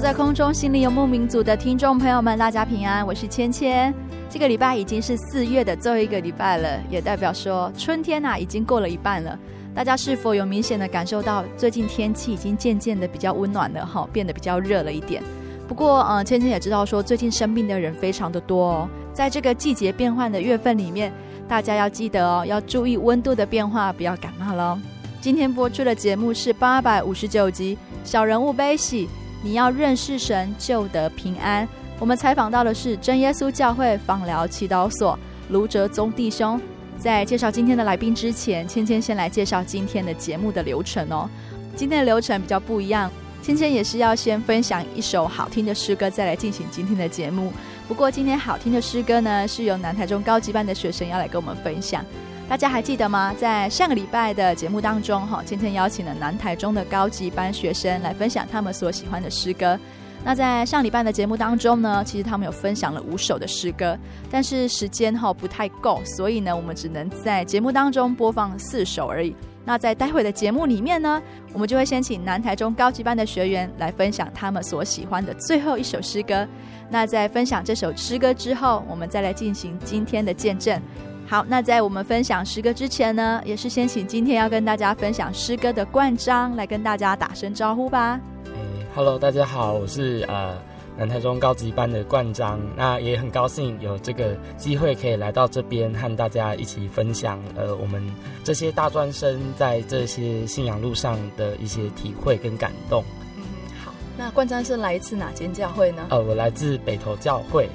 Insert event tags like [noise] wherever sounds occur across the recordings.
在空中，心里游牧民族的听众朋友们，大家平安，我是芊芊。这个礼拜已经是四月的最后一个礼拜了，也代表说春天呐、啊、已经过了一半了。大家是否有明显的感受到，最近天气已经渐渐的比较温暖了哈，变得比较热了一点。不过，嗯，芊芊也知道说，最近生病的人非常的多哦。在这个季节变换的月份里面，大家要记得哦，要注意温度的变化，不要感冒喽。今天播出的节目是八百五十九集《小人物悲喜》。你要认识神，就得平安。我们采访到的是真耶稣教会枋寮祈祷所卢哲宗弟兄。在介绍今天的来宾之前，芊芊先来介绍今天的节目的流程哦。今天的流程比较不一样，芊芊也是要先分享一首好听的诗歌，再来进行今天的节目。不过今天好听的诗歌呢，是由南台中高级班的学生要来跟我们分享。大家还记得吗？在上个礼拜的节目当中，哈，芊芊邀请了南台中的高级班学生来分享他们所喜欢的诗歌。那在上礼拜的节目当中呢，其实他们有分享了五首的诗歌，但是时间哈不太够，所以呢，我们只能在节目当中播放四首而已。那在待会的节目里面呢，我们就会先请南台中高级班的学员来分享他们所喜欢的最后一首诗歌。那在分享这首诗歌之后，我们再来进行今天的见证。好，那在我们分享诗歌之前呢，也是先请今天要跟大家分享诗歌的冠章来跟大家打声招呼吧。欸，Hello，大家好，我是呃南台中高级班的冠章，那也很高兴有这个机会可以来到这边和大家一起分享呃我们这些大专生在这些信仰路上的一些体会跟感动。嗯，好，那冠章是来自哪间教会呢？呃，我来自北投教会。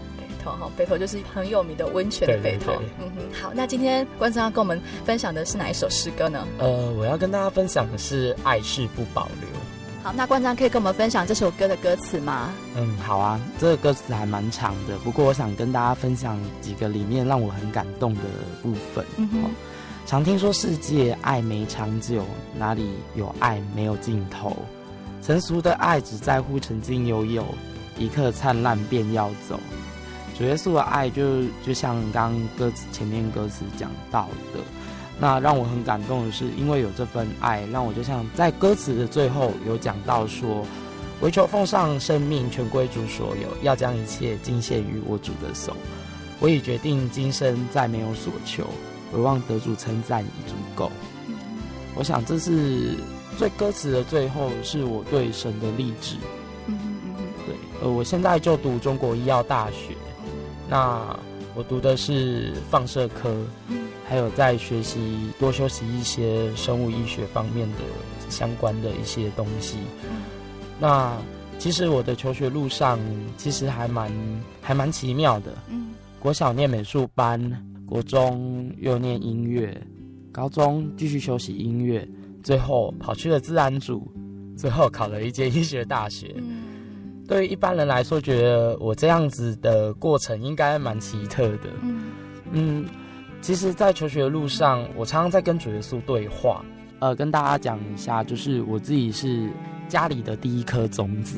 好，北投就是很有名的温泉的北投。对对对。嗯哼，好，那今天关章要跟我们分享的是哪一首诗歌呢？呃，我要跟大家分享的是《爱是不保留》。好，那关章可以跟我们分享这首歌的歌词吗？嗯，好啊，这个歌词还蛮长的，不过我想跟大家分享几个里面让我很感动的部分。嗯哼，常听说世界爱没长久，哪里有爱没有尽头？成熟的爱只在乎曾经拥有，一刻灿烂便要走。主耶稣的爱就就像刚刚歌词前面歌词讲到的，那让我很感动的是，因为有这份爱，让我就像在歌词的最后有讲到说，唯求奉上生命全归主所有，要将一切尽献于我主的手。我已决定今生再没有所求，唯望得主称赞已足够。我想这是最歌词的最后，是我对神的励志。嗯嗯嗯，对，呃，我现在就读中国医药大学。那我读的是放射科，还有在学习多修习一些生物医学方面的相关的一些东西。那其实我的求学路上其实还蛮还蛮奇妙的。国小念美术班，国中又念音乐，高中继续修习音乐，最后跑去了自然组，最后考了一间医学大学。对于一般人来说，觉得我这样子的过程应该蛮奇特的。嗯，嗯，其实，在求学的路上，我常常在跟主耶稣对话。呃，跟大家讲一下，就是我自己是家里的第一颗种子，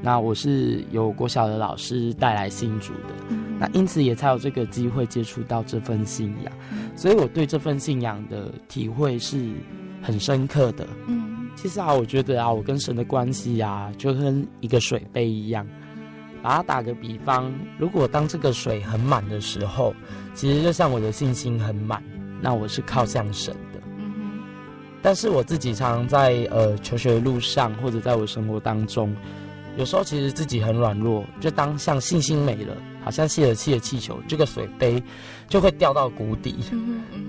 那我是由国小的老师带来信主的，嗯、那因此也才有这个机会接触到这份信仰，嗯、所以我对这份信仰的体会是很深刻的。嗯，其实啊，我觉得啊，我跟神的关系啊，就跟一个水杯一样。把它打个比方，如果当这个水很满的时候，其实就像我的信心很满，那我是靠向神的。但是我自己常常在呃求学的路上，或者在我生活当中，有时候其实自己很软弱，就当像信心没了，好像泄了气的气球，这个水杯就会掉到谷底。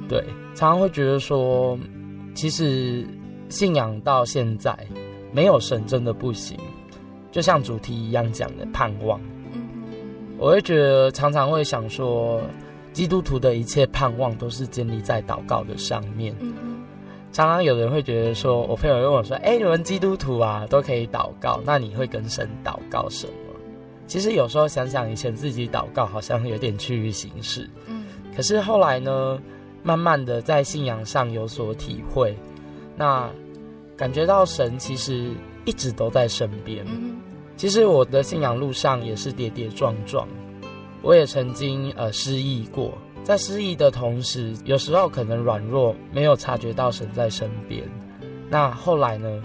对，常常会觉得说，其实信仰到现在没有神真的不行。就像主题一样讲的盼望，我会觉得常常会想说，基督徒的一切盼望都是建立在祷告的上面。常常有人会觉得说，我朋友问我说：“哎，你们基督徒啊都可以祷告，那你会跟神祷告什么？”其实有时候想想，以前自己祷告好像有点趋于形式。可是后来呢，慢慢的在信仰上有所体会，那感觉到神其实一直都在身边。其实我的信仰路上也是跌跌撞撞，我也曾经呃失意过，在失意的同时，有时候可能软弱，没有察觉到神在身边。那后来呢？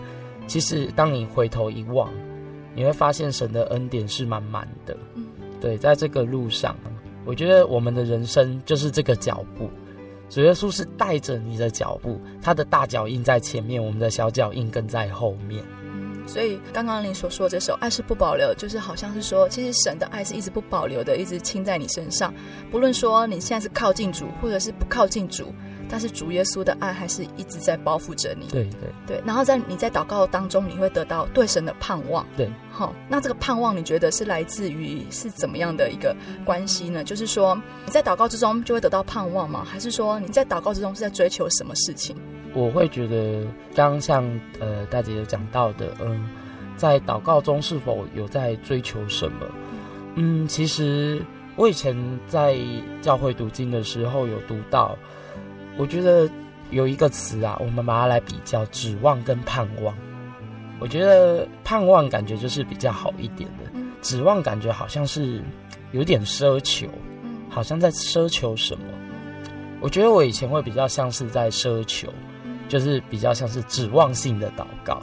其实当你回头一望，你会发现神的恩典是满满的。对，在这个路上，我觉得我们的人生就是这个脚步，主耶稣是带着你的脚步，他的大脚印在前面，我们的小脚印跟在后面。所以刚刚你所说的这首《爱是不保留》，就是好像是说，其实神的爱是一直不保留的，一直倾在你身上。不论说你现在是靠近主，或者是不靠近主，但是主耶稣的爱还是一直在包覆着你。对对对。然后在你在祷告当中，你会得到对神的盼望。对。好，那这个盼望，你觉得是来自于是怎么样的一个关系呢？就是说你在祷告之中就会得到盼望吗？还是说你在祷告之中是在追求什么事情？我会觉得，刚刚像呃大姐有讲到的，嗯，在祷告中是否有在追求什么？嗯，其实我以前在教会读经的时候有读到，我觉得有一个词啊，我们把它来比较，指望跟盼望。我觉得盼望感觉就是比较好一点的，指望感觉好像是有点奢求，好像在奢求什么。我觉得我以前会比较像是在奢求。就是比较像是指望性的祷告，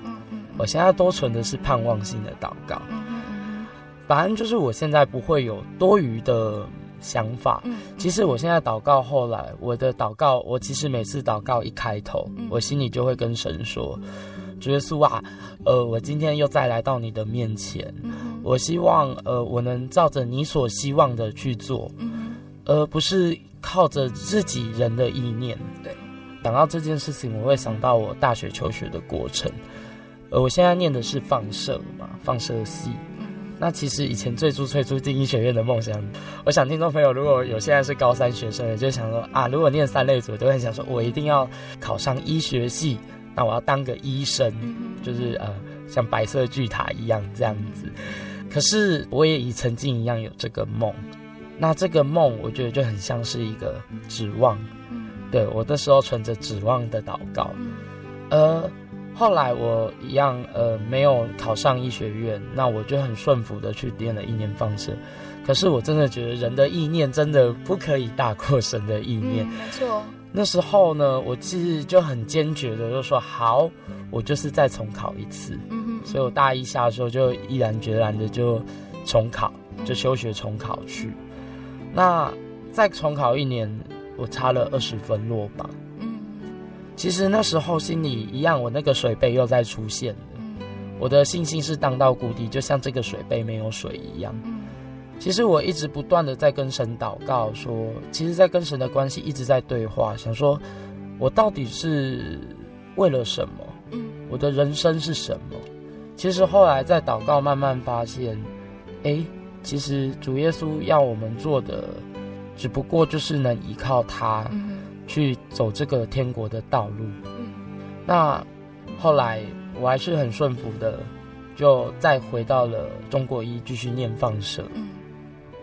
我现在多存的是盼望性的祷告。反正就是我现在不会有多余的想法。嗯其实我现在祷告，后来我的祷告，我其实每次祷告一开头，我心里就会跟神说：“主耶稣啊，呃，我今天又再来到你的面前，我希望呃，我能照着你所希望的去做，而不是靠着自己人的意念。”对。想到这件事情，我会想到我大学求学的过程。呃，我现在念的是放射嘛，放射系。那其实以前最初最初进医学院的梦想，我想听众朋友如果有现在是高三学生的，就想说啊，如果念三类组，都很想说我一定要考上医学系，那我要当个医生，就是呃像白色巨塔一样这样子。可是我也以曾经一样有这个梦，那这个梦我觉得就很像是一个指望。对，我那时候存着指望的祷告，呃，后来我一样呃没有考上医学院，那我就很顺服的去练了一年放射。可是我真的觉得人的意念真的不可以大过神的意念。嗯，没错。那时候呢，我其实就很坚决的就说好，我就是再重考一次。嗯哼。所以我大一下的时候就毅然决然的就重考，就休学重考去。那再重考一年。我差了二十分落榜。嗯，其实那时候心里一样，我那个水杯又在出现了。我的信心是荡到谷底，就像这个水杯没有水一样。其实我一直不断的在跟神祷告，说，其实，在跟神的关系一直在对话，想说，我到底是为了什么？我的人生是什么？其实后来在祷告，慢慢发现，哎，其实主耶稣要我们做的。只不过就是能依靠他，去走这个天国的道路。嗯那后来我还是很顺服的，就再回到了中国一继续念放射。嗯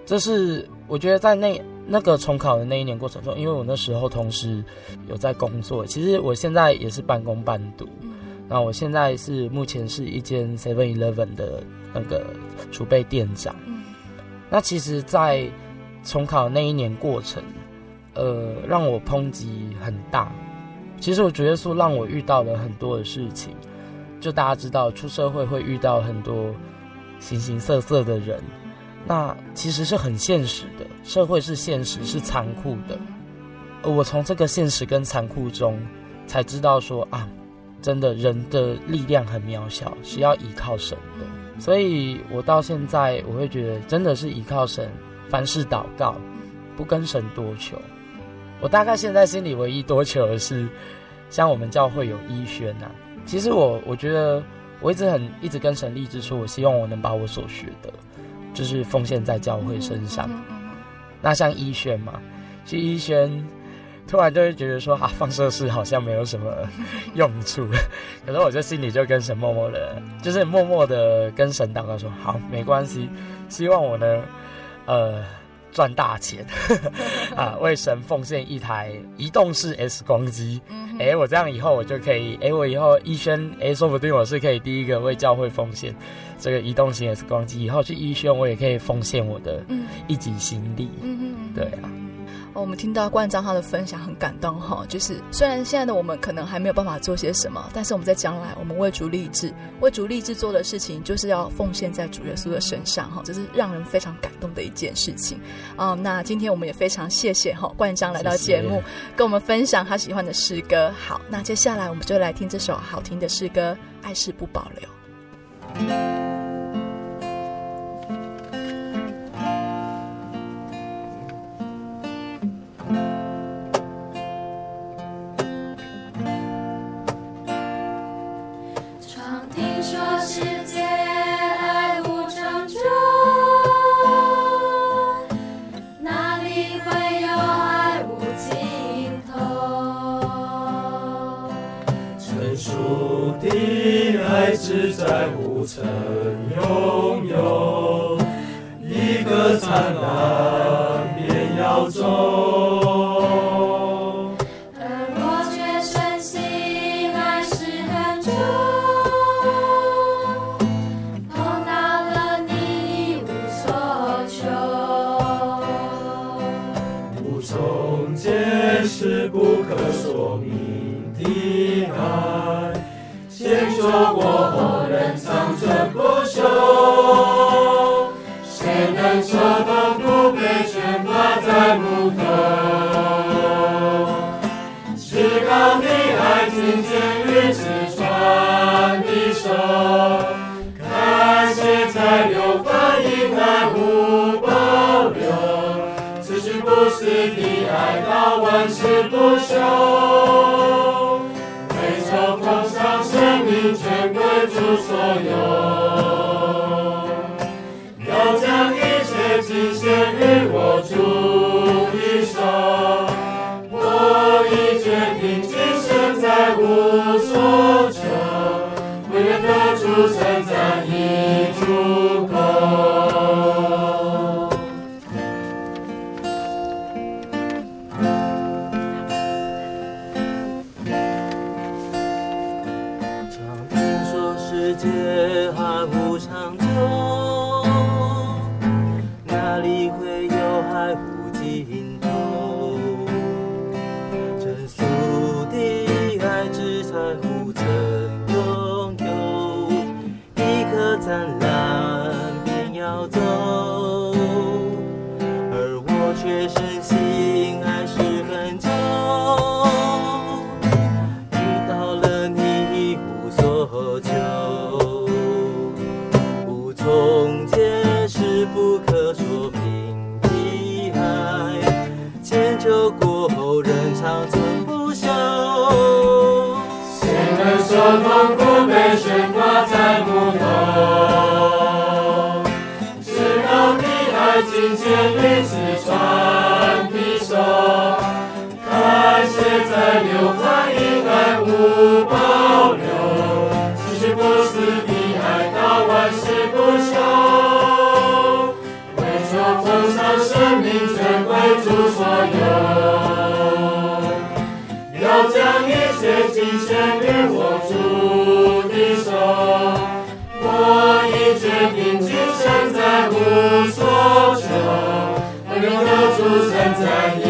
这是我觉得在那那个重考的那一年过程中，因为我那时候同时有在工作，其实我现在也是半工半读。嗯那我现在是目前是一间 Seven Eleven 的那个储备店长。嗯，那其实，在重考那一年过程，呃，让我抨击很大。其实我主耶稣，让我遇到了很多的事情。就大家知道，出社会会遇到很多形形色色的人，那其实是很现实的。社会是现实，是残酷的。而我从这个现实跟残酷中，才知道说啊，真的人的力量很渺小，是要依靠神的。所以我到现在，我会觉得真的是依靠神，凡事祷告，不跟神多求。我大概现在心里唯一多求的是，像我们教会有医宣呐。其实我我觉得我一直很一直跟神立志说，我希望我能把我所学的，就是奉献在教会身上。那像医宣嘛，去医宣，突然就会觉得说啊，放射式好像没有什么用处。[laughs] 可是我就心里就跟神默默的，就是默默的跟神祷告说，好，没关系，希望我呢，呃。赚大钱 [laughs] 啊！为神奉献一台移动式 S 光机。哎、欸，我这样以后我就可以，哎、欸，我以后医宣，哎、欸，说不定我是可以第一个为教会奉献这个移动型 S 光机。以后去医宣，我也可以奉献我的一己心力。嗯，对啊。我们听到冠章他的分享很感动哈，就是虽然现在的我们可能还没有办法做些什么，但是我们在将来，我们为主立志，为主立志做的事情，就是要奉献在主耶稣的身上哈，这是让人非常感动的一件事情啊、嗯。那今天我们也非常谢谢哈冠章来到节目，谢谢跟我们分享他喜欢的诗歌。好，那接下来我们就来听这首好听的诗歌《爱是不保留》。曾拥有一个灿烂便要走，而我却深信爱是很久，碰到了你一无所求，无从解释不可说明。牵手过后仍长存不朽，谁能说痛不被牵挂在木头？至高的爱听见与刺穿的手，感谢在流放因爱无保留，此生不死的爱到万世不朽。酒过后，人长醉不休。谁能说风骨被悬挂在木头？石高你大金线绿丝穿的手，看在流传一代五宝。愿归所有要将一切尽献于我主的手我已决定均伸展无所求稳定的生在你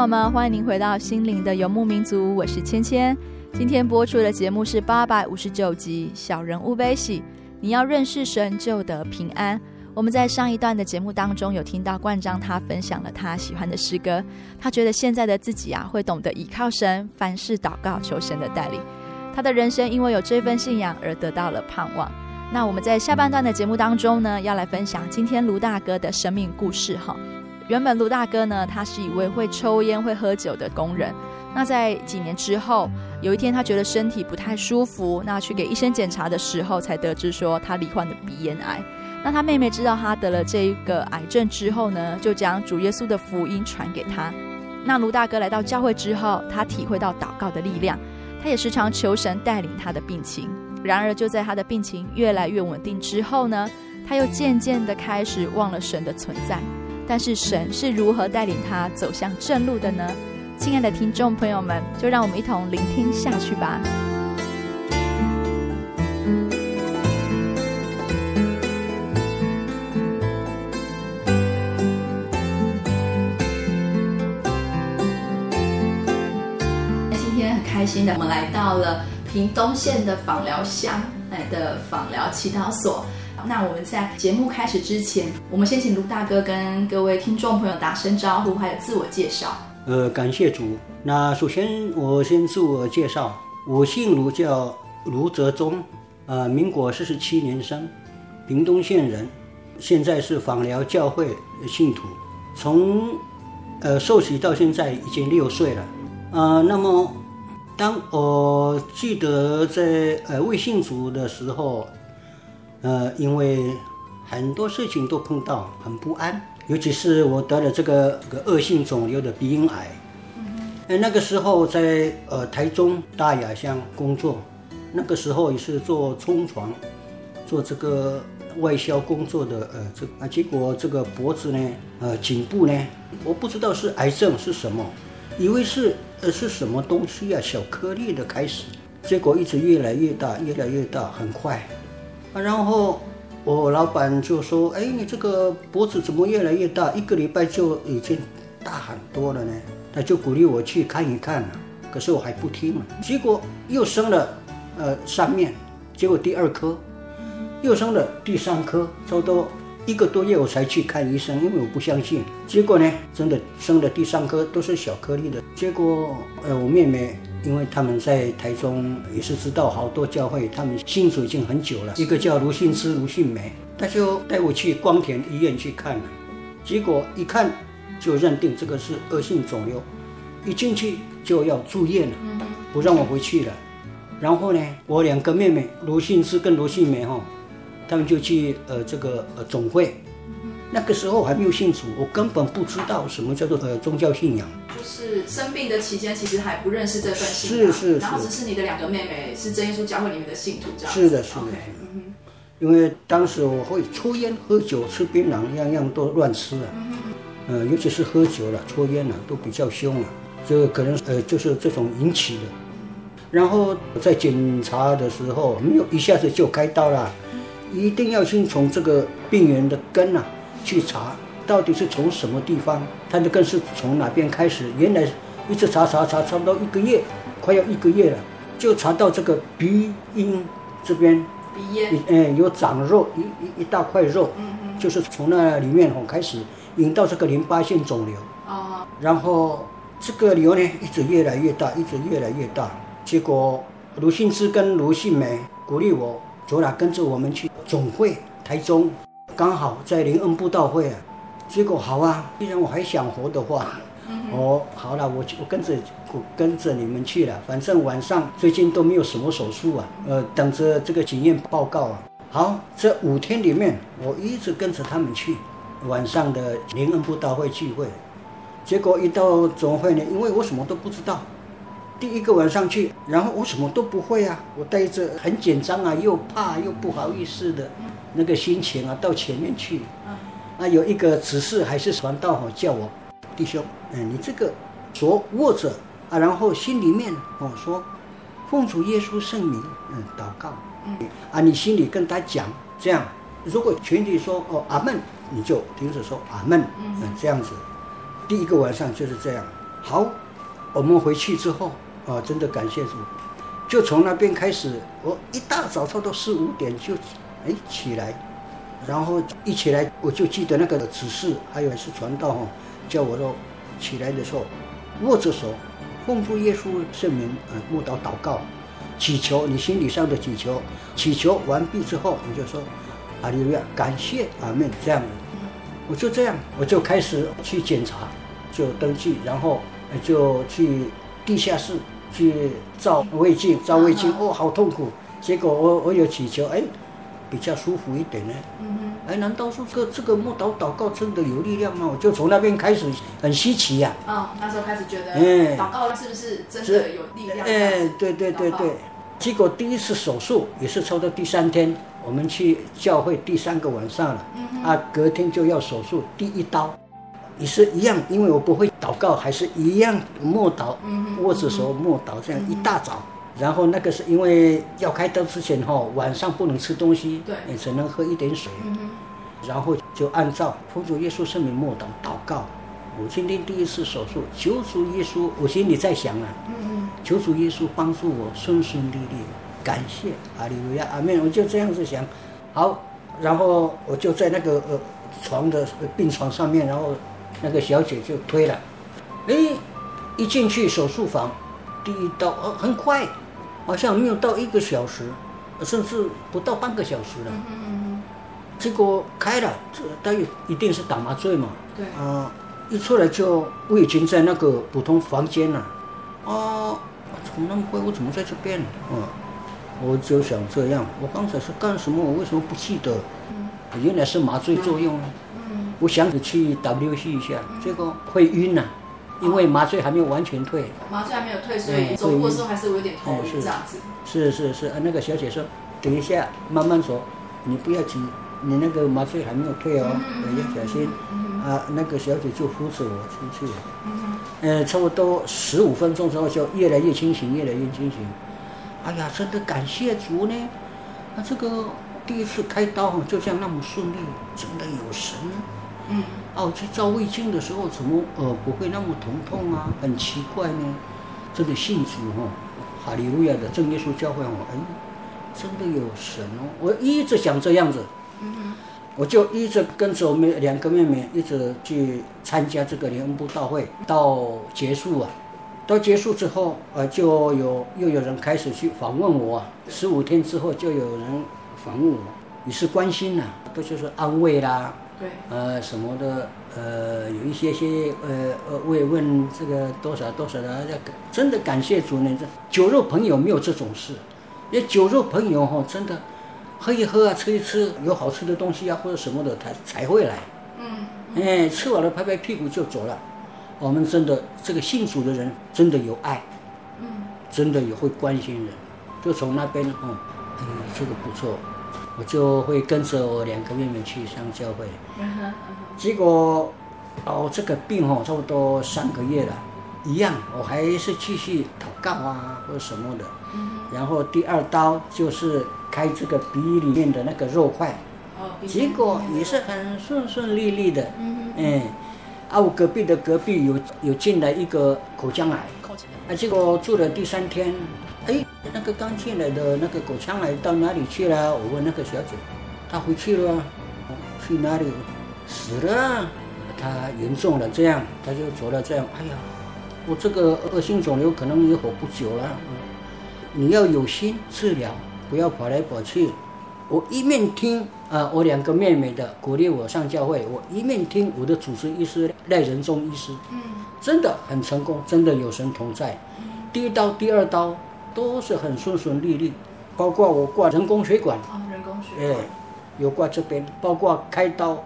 友们，欢迎您回到心灵的游牧民族，我是芊芊。今天播出的节目是八百五十九集《小人物悲喜》，你要认识神就得平安。我们在上一段的节目当中有听到冠章，他分享了他喜欢的诗歌，他觉得现在的自己啊，会懂得依靠神，凡事祷告求神的带领。他的人生因为有这份信仰而得到了盼望。那我们在下半段的节目当中呢，要来分享今天卢大哥的生命故事哈。原本卢大哥呢，他是一位会抽烟、会喝酒的工人。那在几年之后，有一天他觉得身体不太舒服，那去给医生检查的时候，才得知说他罹患的鼻咽癌。那他妹妹知道他得了这个癌症之后呢，就将主耶稣的福音传给他。那卢大哥来到教会之后，他体会到祷告的力量，他也时常求神带领他的病情。然而就在他的病情越来越稳定之后呢，他又渐渐的开始忘了神的存在。但是神是如何带领他走向正路的呢？亲爱的听众朋友们，就让我们一同聆听下去吧。今天很开心的，我们来到了屏东县的枋寮乡来的枋寮祈祷所。那我们在节目开始之前，我们先请卢大哥跟各位听众朋友打声招呼，还有自我介绍。呃，感谢主。那首先我先自我介绍，我姓卢，叫卢泽忠，呃，民国四十七年生，屏东县人，现在是访寮教会信徒，从呃受洗到现在已经六岁了。呃，那么当我记得在呃未信主的时候。呃，因为很多事情都碰到很不安，尤其是我得了这个这个恶性肿瘤的鼻咽癌。嗯，那个时候在呃台中大雅乡工作，那个时候也是做冲床，做这个外销工作的呃这啊，结果这个脖子呢，呃颈部呢，我不知道是癌症是什么，以为是呃是什么东西啊，小颗粒的开始，结果一直越来越大，越来越大，很快。啊，然后我老板就说：“哎，你这个脖子怎么越来越大？一个礼拜就已经大很多了呢。”他就鼓励我去看一看，可是我还不听。结果又生了，呃，三面，结果第二颗，又生了第三颗，差不多一个多月我才去看医生，因为我不相信。结果呢，真的生了第三颗，都是小颗粒的。结果，呃，我妹妹。因为他们在台中也是知道好多教会，他们信主已经很久了。一个叫卢信之、卢信梅，他就带我去光田医院去看了。结果一看就认定这个是恶性肿瘤，一进去就要住院了，不让我回去了。然后呢，我两个妹妹卢信之跟卢信梅哈，他们就去呃这个呃总会。那个时候还没有信主，我根本不知道什么叫做呃宗教信仰。就是生病的期间，其实还不认识这份信仰。是是是。然后只是你的两个妹妹是真耶稣教会里面的信徒，这样。是的，是的。因为当时我会抽烟、喝酒、吃槟榔，样样都乱吃啊。嗯呃，尤其是喝酒了、抽烟了，都比较凶了。这个可能呃就是这种引起的。然后在检查的时候，没有一下子就开刀了，一定要先从这个病源的根啊。去查到底是从什么地方，他的根是从哪边开始？原来一直查查查，差不多一个月，快要一个月了，就查到这个鼻咽这边，鼻咽，嗯，有长肉，一一一大块肉，嗯嗯，就是从那里面哦开始引到这个淋巴腺肿瘤，哦，然后这个瘤呢一直越来越大，一直越来越大，结果卢信之跟卢信梅鼓励我，走了跟着我们去总会台中。刚好在灵恩布道会啊，结果好啊，既然我还想活的话，嗯、哦，好了，我我跟着我跟着你们去了。反正晚上最近都没有什么手术啊，呃，等着这个检验报告啊。好，这五天里面我一直跟着他们去晚上的灵恩布道会聚会，结果一到总会呢，因为我什么都不知道，第一个晚上去，然后我什么都不会啊，我带着很紧张啊，又怕又不好意思的。那个心情啊，到前面去，啊，有一个指示还是传道哦，叫我弟兄，嗯，你这个手握着啊，然后心里面哦说，奉主耶稣圣名，嗯，祷告，嗯，啊，你心里跟他讲这样，如果全体说哦阿门，你就停止说阿门，嗯，这样子，第一个晚上就是这样。好，我们回去之后啊，真的感谢主，就从那边开始，我一大早差不多四五点就。哎，起来，然后一起来，我就记得那个指示，还有是传道哈，叫我说起来的时候，握着手，奉主耶稣圣名，嗯，默祷祷告，祈求你心理上的祈求，祈求完毕之后，你就说，阿利路亚，感谢阿门，这样，我就这样，我就开始去检查，就登记，然后就去地下室去照胃镜，照胃镜，哦，好痛苦，结果我我有祈求，哎。比较舒服一点呢。嗯哼。哎，难道说这个这个木祷祷告真的有力量吗？我就从那边开始很稀奇呀。啊，那时候开始觉得，哎，祷告是不是真的有力量？哎，对对对对。结果第一次手术也是抽到第三天，我们去教会第三个晚上了。嗯哼。啊，隔天就要手术，第一刀，也是一样，因为我不会祷告，还是一样默祷，握着手默祷，这样一大早。然后那个是因为要开刀之前哈、哦，晚上不能吃东西，对，也只能喝一点水。嗯、然后就按照奉主耶稣圣名默祷祷告。我今天第一次手术，求主耶稣，我心里在想啊，嗯、求主耶稣帮助我顺顺利利，感谢阿利路亚阿门。我就这样子想，好，然后我就在那个呃床的病床上面，然后那个小姐就推了，哎，一进去手术房，第一刀哦很快。好像没有到一个小时，甚至不到半个小时了。嗯嗯，结果开了，这大约一定是打麻醉嘛。对。啊、呃，一出来就我已经在那个普通房间了。啊，怎么那么快？我怎么在这边？嗯，我就想这样，我刚才是干什么？我为什么不记得？嗯、原来是麻醉作用。嗯。我想去 WC 一下，结果会晕了。因为麻醉还没有完全退，麻醉还没有退，所以走路的时候还是有点头晕这样子。是是是，那个小姐说，等一下慢慢走，你不要急，你那个麻醉还没有退哦，要小心。啊，那个小姐就扶着我出去了。嗯，差不多十五分钟之后就越来越清醒，越来越清醒。哎呀，真的感谢主呢！那，这个第一次开刀就这样那么顺利，真的有神。嗯。哦，去照胃镜的时候，怎么呃不会那么疼痛啊？很奇怪呢，真的信主哈、哦，哈利路亚的真耶稣教会我，哎，真的有神哦！我一直想这样子，嗯，我就一直跟着我们两个妹妹一直去参加这个灵恩布道会，到结束啊，到结束之后，呃，就有又有人开始去访问我，十五天之后就有人访问我，也是关心呐、啊，都就是安慰啦。对，呃，什么的，呃，有一些些，呃，呃，慰问这个多少多少的，要真的感谢主呢。这酒肉朋友没有这种事，也酒肉朋友哈，真的喝一喝啊，吃一吃有好吃的东西啊，或者什么的，他才会来。嗯，哎，吃完了拍拍屁股就走了。我们真的这个信主的人真的有爱，嗯，真的也会关心人。就从那边哦，嗯，这个不错，我就会跟着我两个妹妹去上教会。结果哦，这个病哦，差不多三个月了，一样，我还是继续祷告啊，或者什么的。嗯，然后第二刀就是开这个鼻里面的那个肉块，哦，结果也是很顺顺利利的。嗯嗯，啊，我隔壁的隔壁有有进来一个口腔癌，啊，结果住了第三天，哎，那个刚进来的那个口腔癌到哪里去了？我问那个小姐，她回去了，去哪里？死了，她严重了，这样她就走了，这样，哎呀，我这个恶性肿瘤可能也活不久了。你要有心治疗，不要跑来跑去。我一面听啊，我两个妹妹的鼓励我上教会，我一面听我的主治医师赖仁忠医师，嗯，真的很成功，真的有神同在。第一刀、第二刀都是很顺顺利利，包括我挂人工血管，哦，人工血哎，有挂这边，包括开刀，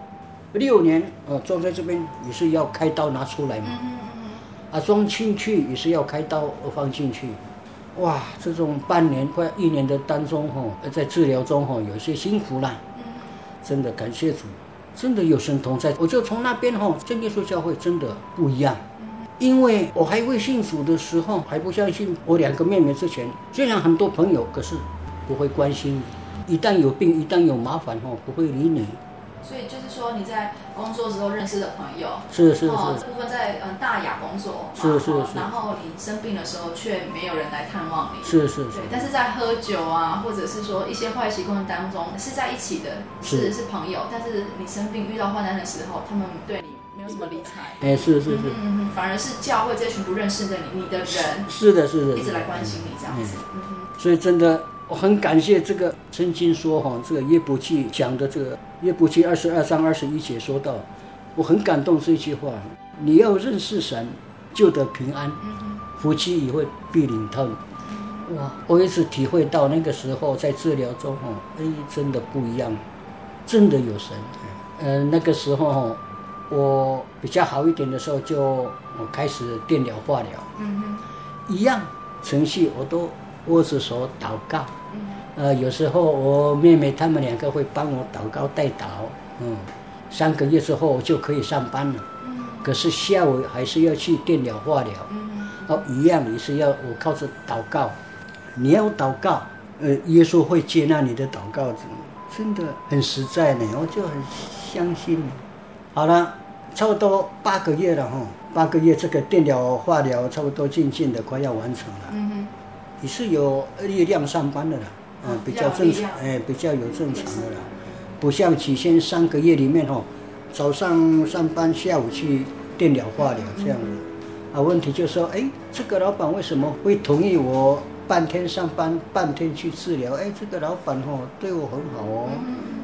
六年呃装在这边也是要开刀拿出来嘛，嗯嗯啊装进去也是要开刀放进去。哇，这种半年快一年的当中哈，在治疗中哈，有些辛苦啦。真的感谢主，真的有神同在。我就从那边哈，真耶稣教会真的不一样。因为我还未信主的时候，还不相信我两个妹妹之前，虽然很多朋友，可是不会关心你。一旦有病，一旦有麻烦哦，不会理你。所以就是说你在工作时候认识的朋友，是是是，哦，这部分在嗯大雅工作，是是是，然后你生病的时候却没有人来探望你，是是是，对，但是在喝酒啊，或者是说一些坏习惯当中是在一起的，是是。朋友，但是你生病遇到患难的时候，他们对你没有什么理睬，哎，是是是，嗯嗯，反而是教会这群不认识的你，你的人，是的是的，一直来关心你这样子，所以真的。我很感谢这个曾经说哈，这个耶伯记讲的这个耶伯记二十二章二十一节说到，我很感动这句话。你要认识神，就得平安，夫妻也会必临到你。哇，我一直体会到那个时候在治疗中哈，哎，真的不一样，真的有神。嗯、呃，那个时候我比较好一点的时候，就我开始电疗化疗，嗯哼，一样程序我都。握着手祷告，呃，有时候我妹妹他们两个会帮我祷告代祷，嗯，三个月之后我就可以上班了，可是下午还是要去电疗化疗，嗯。哦，一样也是要我靠着祷告，你要祷告，呃，耶稣会接纳你的祷告，真的。很实在呢，我就很相信。好了，差不多八个月了哈，八个月这个电疗化疗差不多渐渐的快要完成了。你是有力量上班的了，嗯，比较正常，哎，比较有正常的了，不像起先三个月里面哦，早上上班，下午去电疗化疗这样的，啊，问题就是说，哎，这个老板为什么会同意我半天上班，半天去治疗？哎，这个老板哦，对我很好哦，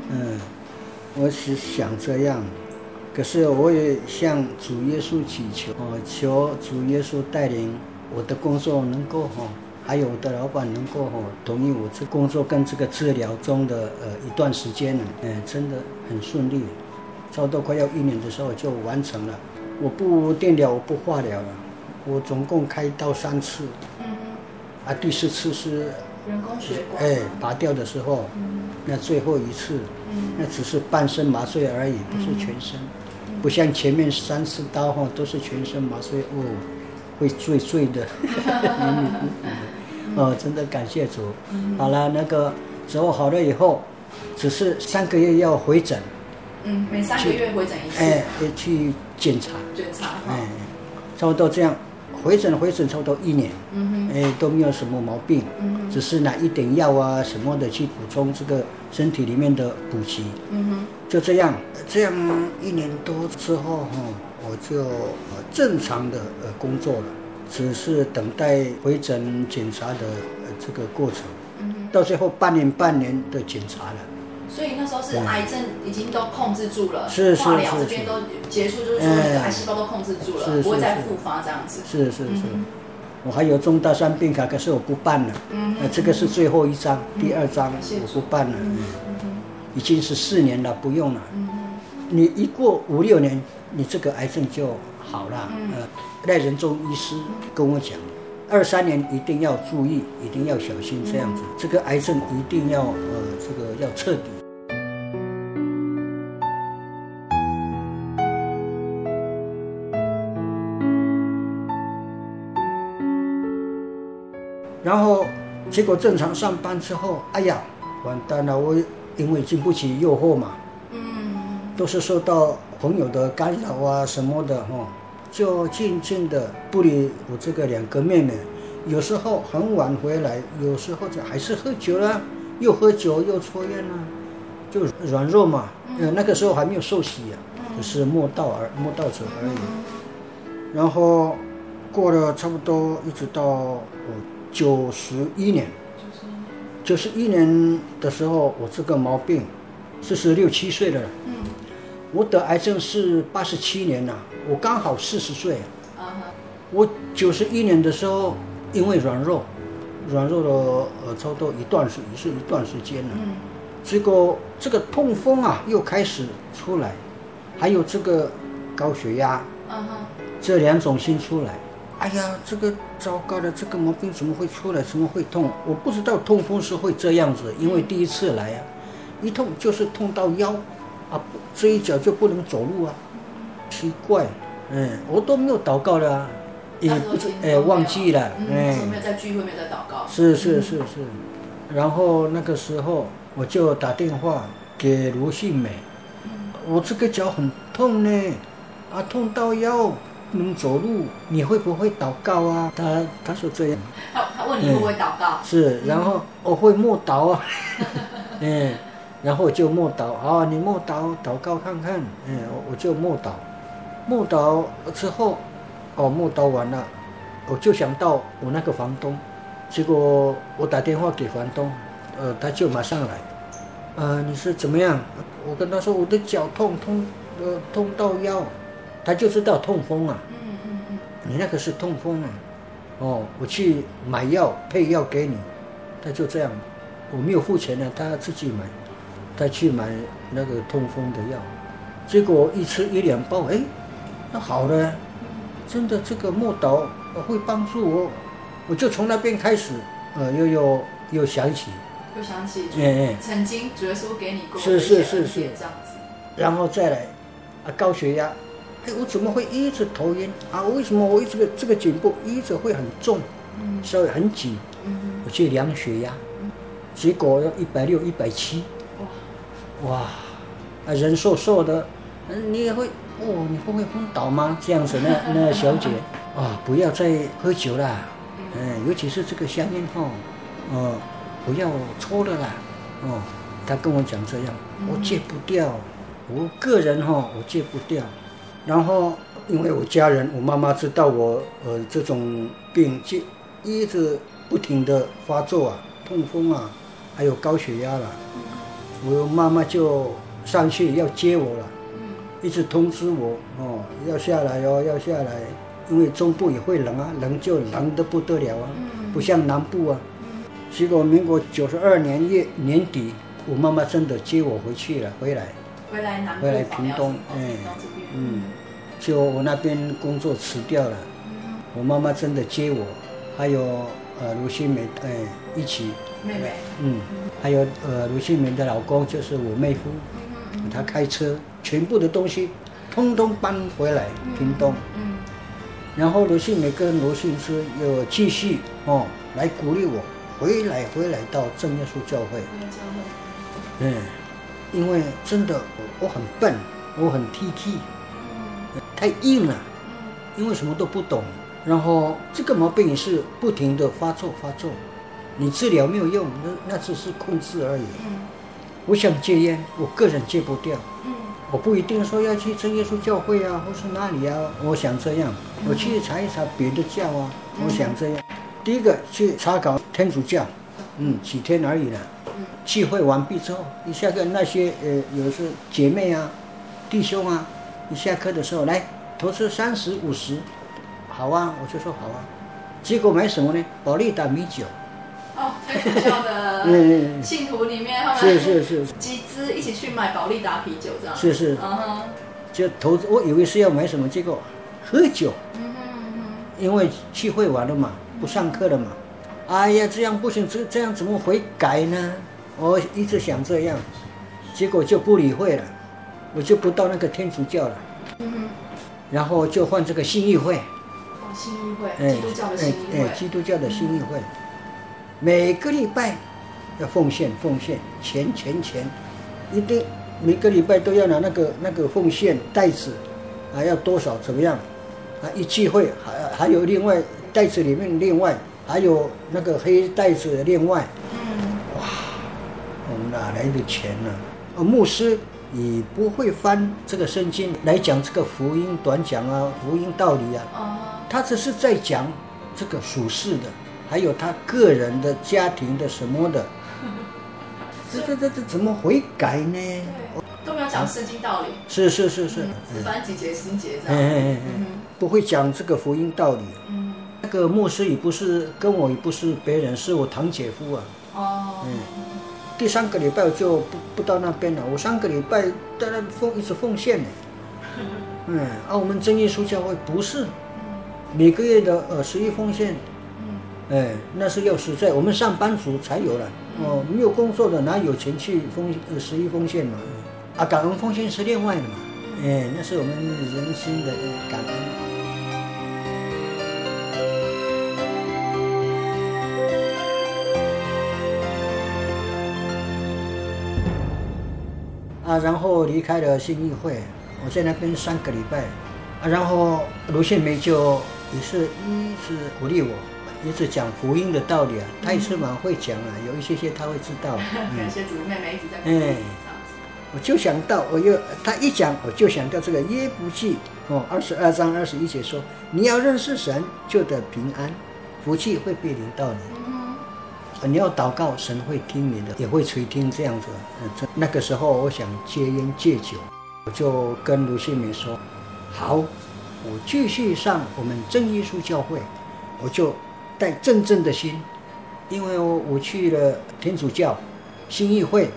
嗯，我是想这样，可是我也向主耶稣祈求，哦，求主耶稣带领我的工作能够哈。还有我的老板能够哈同意我这工作跟这个治疗中的呃一段时间呢，嗯，真的很顺利，差不多快要一年的时候就完成了。我不电疗，我不化疗了，我总共开刀三次，嗯啊，第四次是人工血管，哎，拔掉的时候，嗯，那最后一次，嗯，那只是半身麻醉而已，不是全身，不像前面三次刀哈都是全身麻醉哦。会醉醉的，[laughs] 哦，真的感谢主。好了，那个之后好了以后，只是三个月要回诊。嗯，每三个月回诊一次。哎，去检查。检查。哎，差不多这样，回诊回诊差不多一年。嗯哼。哎，都没有什么毛病。嗯。只是拿一点药啊什么的去补充这个身体里面的补给。嗯哼。就这样，这样一年多之后哈。我就呃正常的呃工作了，只是等待回诊检查的呃这个过程，嗯，到最后半年半年的检查了。所以那时候是癌症已经都控制住了，是是是，化疗这边都结束，就是说癌细胞都控制住了，不会再复发这样子。是是是，我还有重大伤病卡，可是我不办了。嗯，呃，这个是最后一张，第二张我不办了。嗯，已经是四年了，不用了。嗯，你一过五六年，你这个癌症就好了。嗯，呃，赖仁忠医师跟我讲，二三年一定要注意，一定要小心，这样子，这个癌症一定要呃，这个要彻底。然后，结果正常上班之后，哎呀，完蛋了！我因为经不起诱惑嘛，嗯，都是受到朋友的干扰啊什么的哈，就静静的不理我这个两个妹妹。有时候很晚回来，有时候就还是喝酒了，又喝酒又抽烟了，就软弱嘛。嗯，那个时候还没有受洗啊，只是莫道而莫道者而已。然后过了差不多一直到我。九十一年，九十一年的时候，我这个毛病，四十六七岁了。嗯，我得癌症是八十七年了，我刚好四十岁。啊哈，我九十一年的时候，因为软弱，软弱了呃，差不多一段时也是一段时间了。嗯，结果这个痛风啊又开始出来，还有这个高血压。这两种先出来。哎呀，这个糟糕了，这个毛病怎么会出来？怎么会痛？我不知道痛风是会这样子，因为第一次来啊，一痛就是痛到腰，啊，这一脚就不能走路啊，奇怪，嗯，我都没有祷告了，也不知哎忘记了，嗯，没有在聚会，没有在祷告。是是是是，然后那个时候我就打电话给卢信美，我这个脚很痛呢，啊，痛到腰。不能走路，你会不会祷告啊？他他说这样。他他问你会不会祷告？嗯、是，然后我会默祷啊。[laughs] 嗯，然后我就默祷啊，你默祷祷告看看。嗯，我就默祷，默祷之后，哦，默祷完了，我就想到我那个房东，结果我打电话给房东，呃，他就马上来。呃，你是怎么样？我跟他说我的脚痛痛，呃，痛到腰。他就知道痛风啊，嗯嗯嗯，你那个是痛风啊，哦，我去买药配药给你，他就这样，我没有付钱呢，他自己买，他去买那个痛风的药，结果一吃一两包，哎，那好了，真的这个默祷会帮助我，我就从那边开始，呃，又又又想起，又想起，曾经主耶稣给你过，是是是是。这样子，然后再来，啊，高血压。哎，我怎么会一直头晕啊？为什么我这个这个颈部一直会很重，稍微很紧？我去量血压，结果要一百六、一百七。哇，啊，人瘦瘦的，嗯，你也会哦？你会不会昏倒吗？这样子，那 [laughs] 那小姐啊，不要再喝酒了，嗯，尤其是这个香烟哈，哦，不要抽了啦，哦，他跟我讲这样，我戒不掉，我个人哈，我戒不掉。然后，因为我家人，我妈妈知道我呃这种病就一直不停的发作啊，痛风啊，还有高血压了，我妈妈就上去要接我了，一直通知我哦要下来哦要下来，因为中部也会冷啊，冷就冷的不得了啊，不像南部啊。结果民国九十二年月年底，我妈妈真的接我回去了，回来。回来南部，回来屏东，哎，嗯，就我那边工作辞掉了，我妈妈真的接我，还有呃卢新梅，哎，一起，妹妹，嗯，还有呃卢新梅的老公就是我妹夫，他开车，全部的东西通通搬回来屏东，嗯，然后卢新梅跟罗信之又继续哦来鼓励我回来回来到正耶稣教会，嗯。因为真的我很笨，我很 T T，太硬了，因为什么都不懂。然后这个毛病也是不停的发作发作，你治疗没有用，那那只是控制而已。我想戒烟，我个人戒不掉。我不一定说要去真耶稣教会啊，或是哪里啊。我想这样，我去查一查别的教啊。我想这样，第一个去查搞天主教，嗯，几天而已了。聚会完毕之后，一下课那些呃，有的是姐妹啊、弟兄啊，一下课的时候来投资三十五十，好啊，我就说好啊。结果买什么呢？保利达米酒。哦，在学校的 [laughs] 嗯信徒里面，他们是是是集资一起去买保利达啤酒，这样是是嗯哼，就投资，我以为是要买什么，结果喝酒，嗯哼嗯因为聚会完了嘛，不上课了嘛。哎呀，这样不行，这这样怎么悔改呢？我一直想这样，结果就不理会了，我就不到那个天主教了，嗯哼，然后就换这个信义会，哦，信义会，哎基督教的信义哎哎会，基督教的信义会，每个礼拜要奉献奉献钱钱钱，一定每个礼拜都要拿那个那个奉献袋子，还要多少怎么样？啊，一聚会还还有另外袋子里面另外还有那个黑袋子的另外，嗯，我们哪来的钱呢、啊？牧师也不会翻这个圣经来讲这个福音短讲啊，福音道理啊。哦，他只是在讲这个属世的，还有他个人的家庭的什么的，[laughs] 这这这这怎么悔改呢？对，都没有讲圣经道理，是是是是，只翻几节心节这哎哎样，哎哎不会讲这个福音道理。个牧师也不是跟我，也不是别人，是我堂姐夫啊。哦，嗯，第三个礼拜我就不不到那边了，我三个礼拜在那奉一直奉献呢。嗯，啊，我们正耶稣教会不是每个月的呃十一奉献。哎，那是要实在，我们上班族才有了。哦，没有工作的哪有钱去奉呃十一奉献嘛？啊，感恩奉献是另外的嘛。哎，那是我们人心的呃感恩。啊，然后离开了信义会，我在那边三个礼拜，啊，然后卢宪梅就也是一直鼓励我。一直讲福音的道理啊，他也是蛮会讲啊，有一些些他会知道。[laughs] 感谢主妹妹一直在我就想到，我又他一讲，我就想到这个耶不记哦，二十二章二十一节说，你要认识神，就得平安，福气会被临到你。你要祷告，神会听你的，也会垂听这样子。嗯，那个时候我想戒烟戒酒，我就跟卢信明说，好，我继续上我们正耶稣教会，我就。带真正的心，因为我我去了天主教、新义会、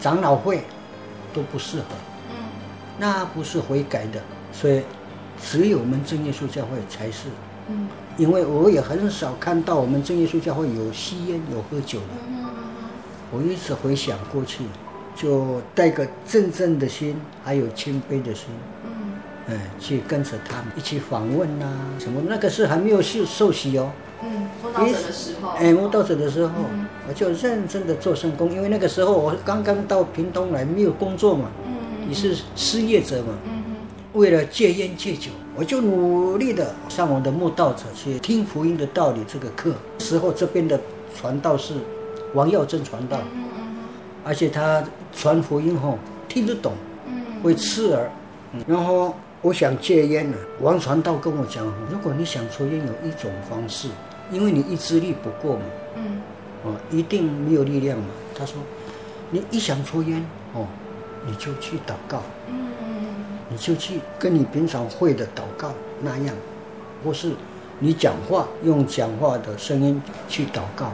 长老会都不适合，嗯，那不是悔改的，所以只有我们正耶稣教会才是，嗯，因为我也很少看到我们正耶稣教会有吸烟、有喝酒的，嗯，我一直回想过去，就带个真正的心，还有谦卑的心。嗯，哎，去跟着他们一起访问呐、啊，什么那个是还没有受受洗哦。嗯，慕道者的时候，哎，慕道者的时候，嗯、我就认真的做圣工，因为那个时候我刚刚到屏东来，没有工作嘛，嗯，你是失业者嘛，嗯，为了戒烟戒酒，我就努力的向我的慕道者去听福音的道理这个课。时候这边的传道是王耀正传道，而且他传福音后听得懂，嗯，会刺耳，嗯，然后我想戒烟了，王传道跟我讲，如果你想抽烟，有一种方式。因为你意志力不够嘛，嗯，哦，一定没有力量嘛。他说，你一想抽烟，哦，你就去祷告，嗯，你就去跟你平常会的祷告那样，或是你讲话用讲话的声音去祷告，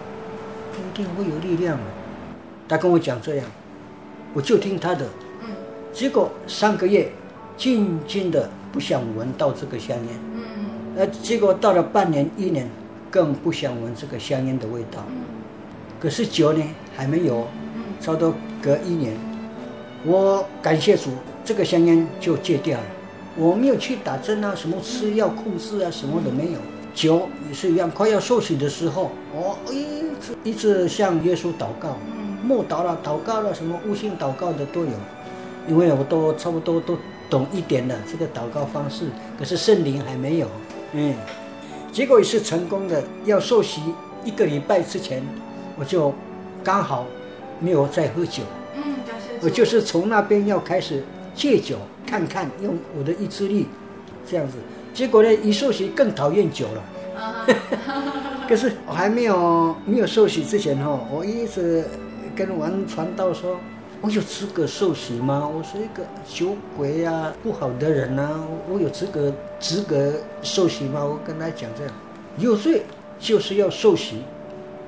一定会有力量嘛。他跟我讲这样，我就听他的，嗯，结果三个月，静静的不想闻到这个香烟，嗯，呃，结果到了半年一年。更不想闻这个香烟的味道，可是酒呢还没有，差不多隔一年，我感谢主，这个香烟就戒掉了。我没有去打针啊，什么吃药控制啊，什么都没有。酒也是一样，快要受洗的时候，我一直一直向耶稣祷告，默祷了，祷告了，什么悟性祷告的都有，因为我都差不多都懂一点了这个祷告方式，可是圣灵还没有，嗯。结果也是成功的。要受洗一个礼拜之前，我就刚好没有再喝酒。嗯，我就是从那边要开始戒酒，看看用我的意志力这样子。结果呢，一受洗更讨厌酒了。[laughs] 可是我还没有没有受洗之前哈，我一直跟王传道说。我有资格受洗吗？我是一个酒鬼啊，不好的人啊，我有资格资格受洗吗？我跟他讲这样，有罪就是要受洗，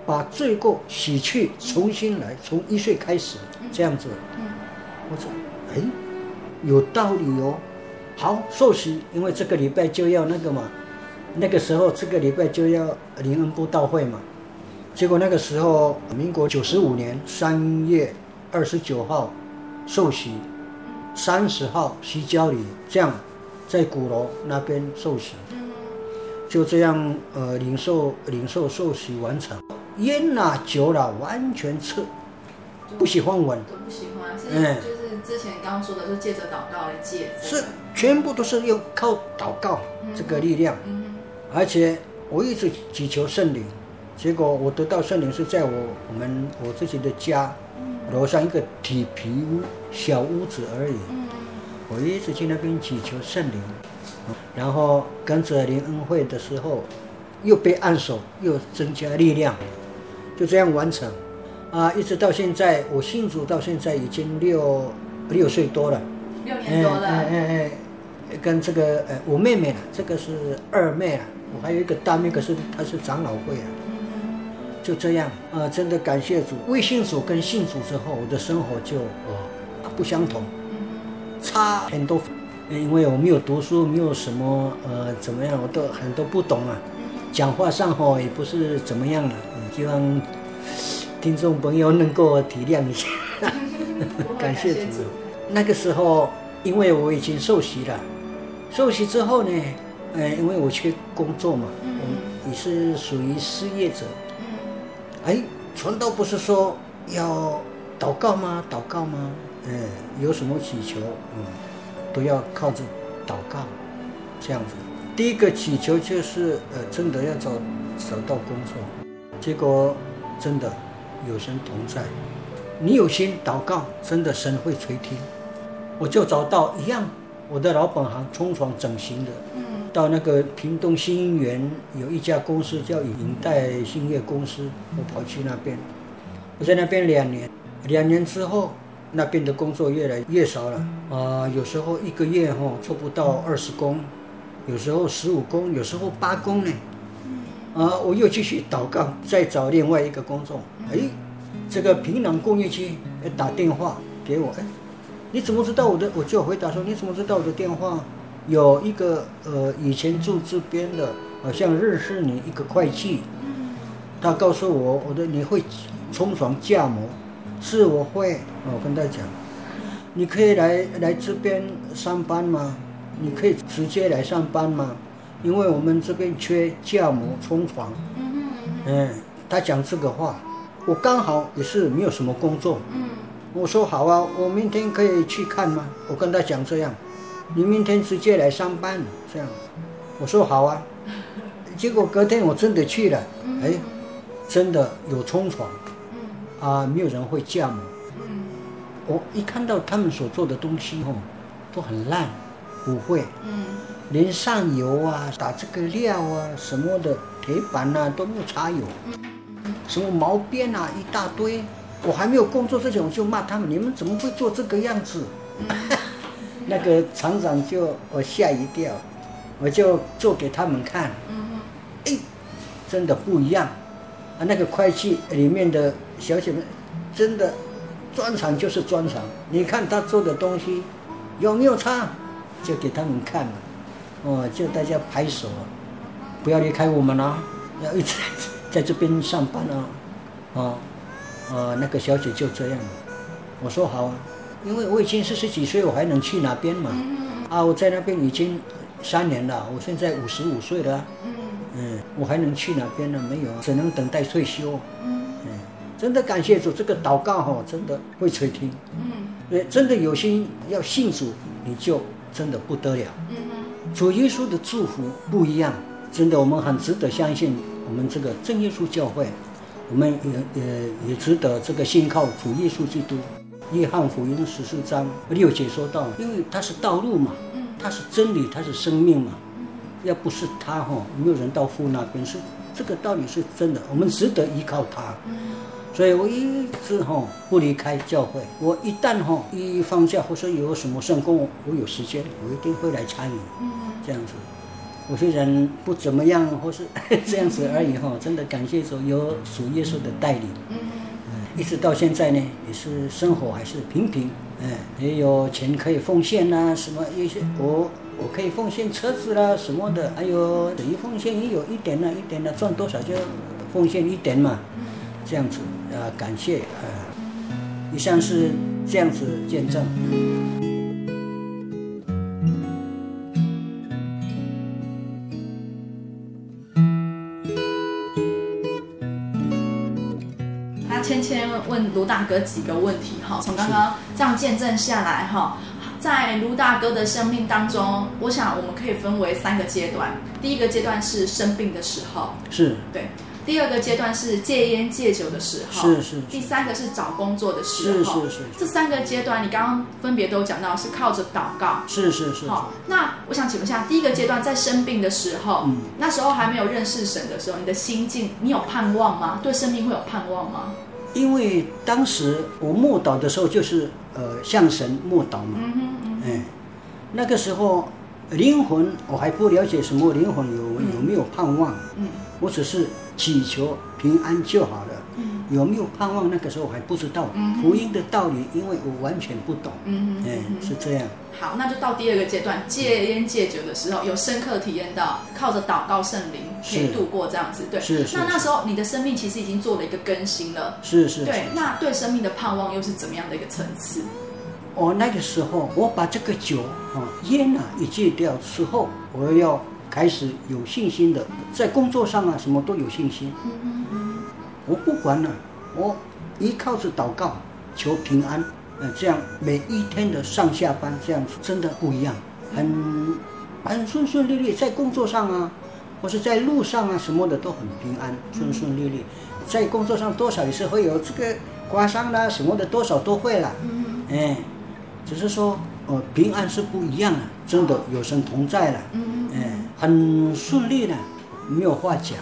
把罪过洗去，重新来，从一岁开始这样子。我说，哎，有道理哦。好，受洗，因为这个礼拜就要那个嘛，那个时候这个礼拜就要灵恩布道会嘛。结果那个时候，民国九十五年三月二十九号受洗，三十号西郊礼，这样在鼓楼那边受洗。就这样，呃，领受领受受洗完成，烟啊酒了，完全撤，不喜欢闻，都不喜欢。嗯，就是之前刚说的，就借着祷告来借。是，全部都是要靠祷告这个力量。嗯，而且我一直祈求圣灵，结果我得到圣灵是在我我们我自己的家楼上一个铁皮屋小屋子而已。嗯，我一直去那边祈求圣灵。然后跟着灵恩会的时候，又被按手，又增加力量，就这样完成，啊，一直到现在，我信主到现在已经六六岁多了，六年多了，哎哎哎，跟这个呃我妹妹，这个是二妹啊，我还有一个大妹，可是她是长老会啊，就这样啊，真的感谢主，未信主跟信主之后，我的生活就哦不相同，差很多。因为我没有读书，没有什么呃怎么样，我都很多不懂啊。讲话上吼也不是怎么样了，希望听众朋友能够体谅一下。[laughs] 感谢主。那个时候，因为我已经受洗了，受洗之后呢，呃，因为我去工作嘛，我也是属于失业者。哎，传道不是说要祷告吗？祷告吗？嗯，有什么祈求？嗯。都要靠着祷告，这样子。第一个祈求就是，呃，真的要找找到工作。结果真的有神同在，你有心祷告，真的神会垂听。我就找到一样，我的老本行冲床整形的，嗯，到那个屏东新园有一家公司叫影带兴业公司，我跑去那边，我在那边两年，两年之后。那边的工作越来越少了啊、呃，有时候一个月哈、哦、做不到二十工，有时候十五工，有时候八工呢。啊、呃，我又继续祷告，再找另外一个工作。哎，这个平壤工业区打电话给我，哎，你怎么知道我的？我就回答说，你怎么知道我的电话？有一个呃，以前住这边的，好像认识你一个会计，他告诉我，我的你会冲床架模。是我会，我跟他讲，你可以来来这边上班吗？你可以直接来上班吗？因为我们这边缺架模冲床。嗯，他讲这个话，我刚好也是没有什么工作。嗯我说好啊，我明天可以去看吗？我跟他讲这样，你明天直接来上班，这样。我说好啊，结果隔天我真的去了，哎，真的有冲床。啊，没有人会架模。嗯，我一看到他们所做的东西哦，都很烂，不会。嗯，连上油啊、打这个料啊什么的，铁板啊都没有擦油。嗯嗯，什么毛边啊一大堆，我还没有工作之前我就骂他们，你们怎么会做这个样子？嗯、[laughs] 那个厂长就我吓一跳，我就做给他们看。嗯，哎，真的不一样。啊，那个会计里面的小姐们，真的专长就是专长。你看他做的东西有没有差，就给他们看了。哦，就大家拍手，不要离开我们了，要一直在这边上班啊。啊，啊，那个小姐就这样。我说好啊，因为我已经四十几岁，我还能去哪边嘛？啊，我在那边已经三年了，我现在五十五岁了。嗯，我还能去哪边呢？没有啊，只能等待退休。嗯，真的感谢主，这个祷告哈，真的会垂听。嗯，真的有心要信主，你就真的不得了。嗯，主耶稣的祝福不一样，真的我们很值得相信。我们这个正耶稣教会，我们也也也值得这个信靠主耶稣基督。约翰福音十四章六节说到，因为它是道路嘛，它是真理，它是生命嘛。要不是他哈，没有人到父那边，是这个道理是真的，我们值得依靠他。所以我一直哈不离开教会。我一旦哈一放假或者有什么圣工，我有时间，我一定会来参与。这样子，我虽然不怎么样，或是 [laughs] 这样子而已哈，真的感谢主有主耶稣的带领，嗯，一直到现在呢，也是生活还是平平，嗯，也有钱可以奉献呐，什么一些我我可以奉献车子啦什么的，还有等于奉献也有一点呢，一点呢，赚多少就奉献一点嘛，这样子啊，感谢啊，以上是这样子见证。卢大哥几个问题哈，从刚刚这样见证下来哈，在卢大哥的生命当中，我想我们可以分为三个阶段。第一个阶段是生病的时候，是对；第二个阶段是戒烟戒酒的时候，是是，是；第三个是找工作的时候，是是是。这三个阶段，你刚刚分别都讲到是靠着祷告，是是是。好，那我想请问一下，第一个阶段在生病的时候，嗯，那时候还没有认识神的时候，你的心境，你有盼望吗？对生命会有盼望吗？因为当时我默祷的时候，就是呃向神默祷嘛，嗯嗯，哎，那个时候灵魂我还不了解什么灵魂有有没有盼望，嗯，我只是祈求平安就好了。有没有盼望？那个时候我还不知道福音的道理，因为我完全不懂。嗯嗯，是这样。好，那就到第二个阶段，戒烟戒酒的时候，有深刻体验到靠着祷告圣灵可以度过这样子。对，是是。那那时候你的生命其实已经做了一个更新了。是是。对，那对生命的盼望又是怎么样的一个层次？哦，那个时候我把这个酒啊烟啊一戒掉之后，我要开始有信心的，在工作上啊什么都有信心。嗯嗯嗯。我不管了，我依靠着祷告求平安，呃，这样每一天的上下班这样子真的不一样，很很顺顺利利，在工作上啊，或是在路上啊什么的都很平安，顺顺利利。在工作上多少也是会有这个刮伤啦什么的，多少都会了，哎，只是说呃平安是不一样的，真的有神同在了，哎，很顺利的，没有话讲。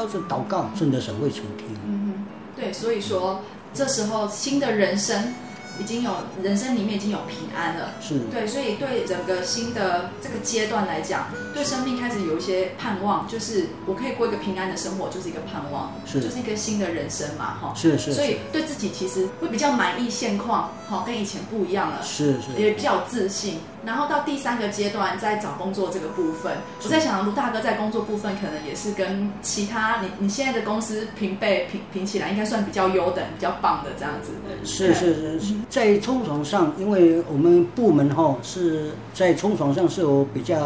靠着祷告，真的是会倾听。嗯，对，所以说这时候新的人生已经有人生里面已经有平安了。是，对，所以对整个新的这个阶段来讲，对生命开始有一些盼望，就是我可以过一个平安的生活，就是一个盼望，是，就是一个新的人生嘛，哈。是是。所以对自己其实会比较满意现况，哈，跟以前不一样了。是是。也比较自信。然后到第三个阶段，在找工作这个部分，我在想，卢大哥在工作部分可能也是跟其他你你现在的公司平辈平平起来，应该算比较优等、比较棒的这样子。是是是，在冲床上，因为我们部门哈是在冲床上是有比较，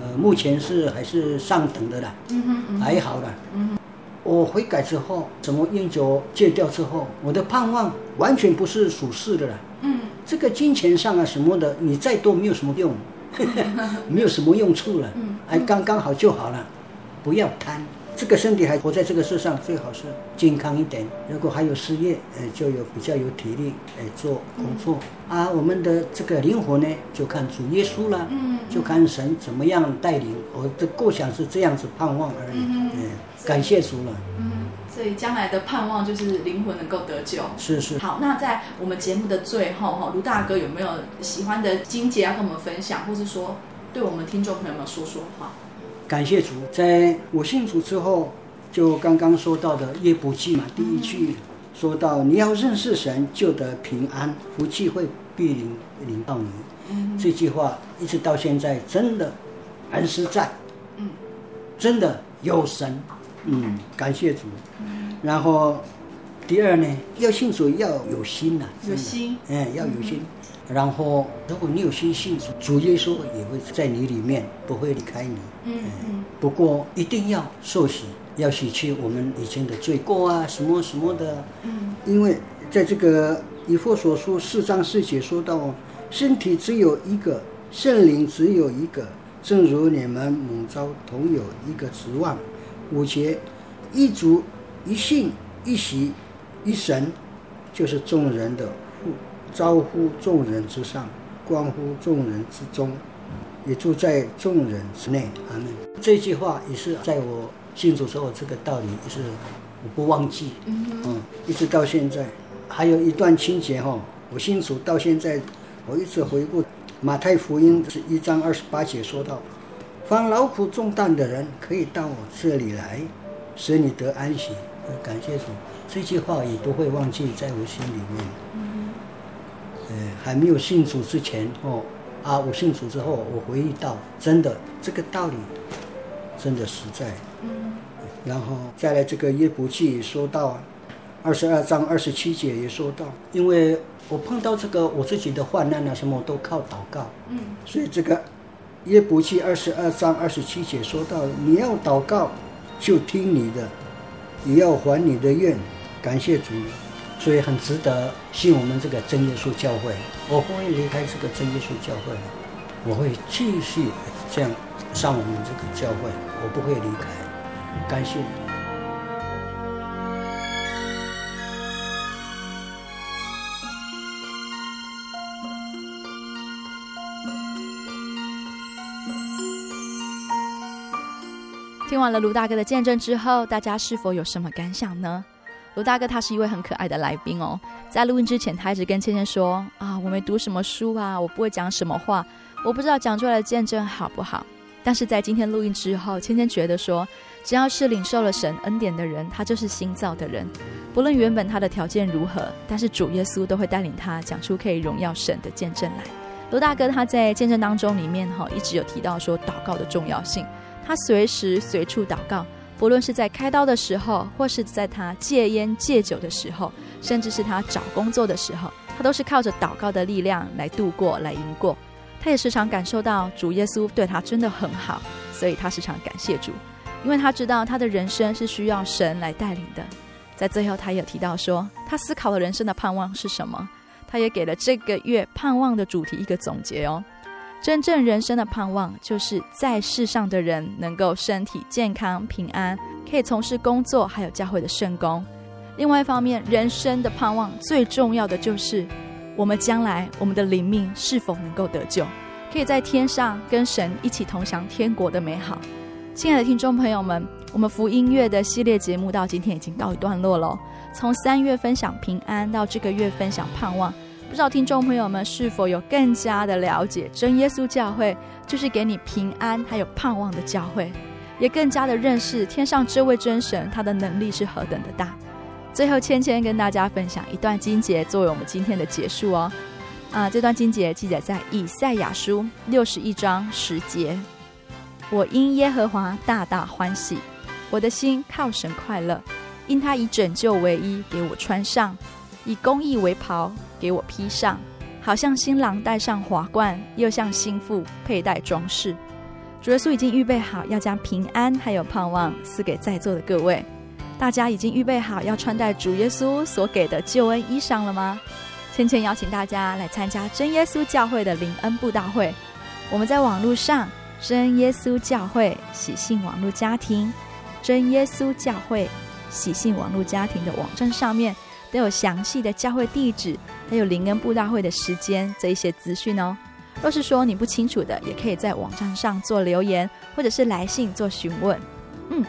呃，目前是还是上等的啦，嗯哼，嗯哼还好啦。嗯哼，我悔改之后，什么烟酒戒掉之后，我的盼望完全不是属世的了。嗯。这个金钱上啊什么的，你再多没有什么用，[laughs] 没有什么用处了，还刚刚好就好了，不要贪。这个身体还活在这个世上，最好是健康一点。如果还有事业，呃，就有比较有体力来做工作。啊，我们的这个灵魂呢，就看主耶稣了，就看神怎么样带领。我的构想是这样子盼望而已，嗯，感谢主了。所以将来的盼望就是灵魂能够得救。是是。好，那在我们节目的最后，哈，卢大哥有没有喜欢的经节要跟我们分享，或是说对我们听众朋友们说说话？感谢主，在我信主之后，就刚刚说到的约伯记嘛，第一句说到你要认识神，就得平安，福气会必临临到你。嗯。这句话一直到现在真的很实在。嗯。真的有神。嗯，感谢主。然后，第二呢，要信主要有心呐、啊，有心，哎，要有心。嗯、然后，如果你有心信主，主耶稣也会在你里面，不会离开你。嗯嗯。不过一定要受洗，要洗去我们以前的罪过啊，什么什么的。嗯。因为在这个以佛所书四章四节说到，身体只有一个，圣灵只有一个，正如你们母召同有一个指望。五节，一主、一信、一喜、一神，就是众人的呼，招呼众人之上，关乎众人之中，也住在众人之内。阿门。这句话也是在我信主之后，这个道理也是我不忘记。嗯，嗯，一直到现在，还有一段情节哈，我信主到现在，我一直回顾马太福音是一章二十八节说到。凡劳苦重担的人，可以到我这里来，使你得安息。感谢主，这句话也不会忘记在我心里面。嗯，呃，还没有信主之前哦，啊，我信主之后，我回忆到，真的这个道理，真的实在。嗯，然后再来这个约伯记也说到，二十二章二十七节也说到，因为我碰到这个我自己的患难啊，什么我都靠祷告。嗯，所以这个约伯记二十二章二十七节说到，你要祷告，就听你的。也要还你的愿，感谢主，所以很值得信我们这个真耶稣教会。我不会离开这个真耶稣教会，我会继续这样上我们这个教会，我不会离开。感谢。听完了卢大哥的见证之后，大家是否有什么感想呢？卢大哥他是一位很可爱的来宾哦，在录音之前，他一直跟芊芊说啊，我没读什么书啊，我不会讲什么话，我不知道讲出来的见证好不好。但是在今天录音之后，芊芊觉得说，只要是领受了神恩典的人，他就是新造的人，不论原本他的条件如何，但是主耶稣都会带领他讲出可以荣耀神的见证来。卢大哥他在见证当中里面哈，一直有提到说祷告的重要性。他随时随处祷告，不论是在开刀的时候，或是在他戒烟戒酒的时候，甚至是他找工作的时候，他都是靠着祷告的力量来度过、来赢过。他也时常感受到主耶稣对他真的很好，所以他时常感谢主，因为他知道他的人生是需要神来带领的。在最后，他也提到说，他思考了人生的盼望是什么，他也给了这个月盼望的主题一个总结哦。真正人生的盼望，就是在世上的人能够身体健康、平安，可以从事工作，还有教会的圣工。另外一方面，人生的盼望最重要的就是，我们将来我们的灵命是否能够得救，可以在天上跟神一起同享天国的美好。亲爱的听众朋友们，我们福音乐的系列节目到今天已经告一段落了。从三月分享平安，到这个月分享盼望。不知道听众朋友们是否有更加的了解真耶稣教会，就是给你平安还有盼望的教会，也更加的认识天上这位真神，他的能力是何等的大。最后，芊芊跟大家分享一段经节，作为我们今天的结束哦。啊，这段经节记载在以赛亚书六十一章十节：“我因耶和华大大欢喜，我的心靠神快乐，因他以拯救为衣给我穿上。”以公义为袍给我披上，好像新郎戴上华冠，又像新妇佩戴装饰。主耶稣已经预备好要将平安还有盼望赐给在座的各位。大家已经预备好要穿戴主耶稣所给的救恩衣裳了吗？芊芊邀请大家来参加真耶稣教会的灵恩布道会。我们在网络上真耶稣教会喜信网络家庭，真耶稣教会喜信网络家庭的网站上面。都有详细的教会地址，还有灵恩布道会的时间这一些资讯哦。若是说你不清楚的，也可以在网站上做留言，或者是来信做询问。嗯，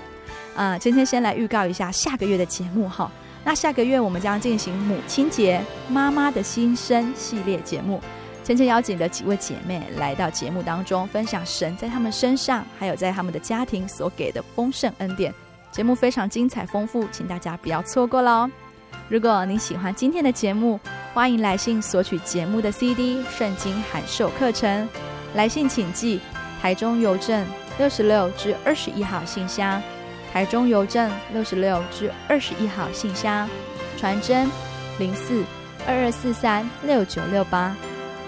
啊、呃，今天先来预告一下下个月的节目哈。那下个月我们将进行母亲节妈妈的心声系列节目，芊芊邀请的几位姐妹来到节目当中，分享神在他们身上，还有在他们的家庭所给的丰盛恩典。节目非常精彩丰富，请大家不要错过喽。如果您喜欢今天的节目，欢迎来信索取节目的 CD《圣经函授课程》。来信请寄台中邮政六十六至二十一号信箱，台中邮政六十六至二十一号信箱，传真零四二二四三六九六八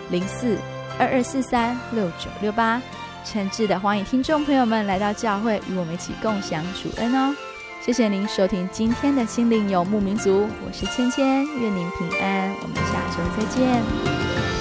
零四二二四三六九六八。诚挚的欢迎听众朋友们来到教会，与我们一起共享主恩哦。谢谢您收听今天的心灵游牧民族，我是芊芊，愿您平安，我们下周再见。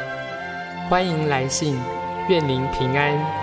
欢迎来信，愿您平安。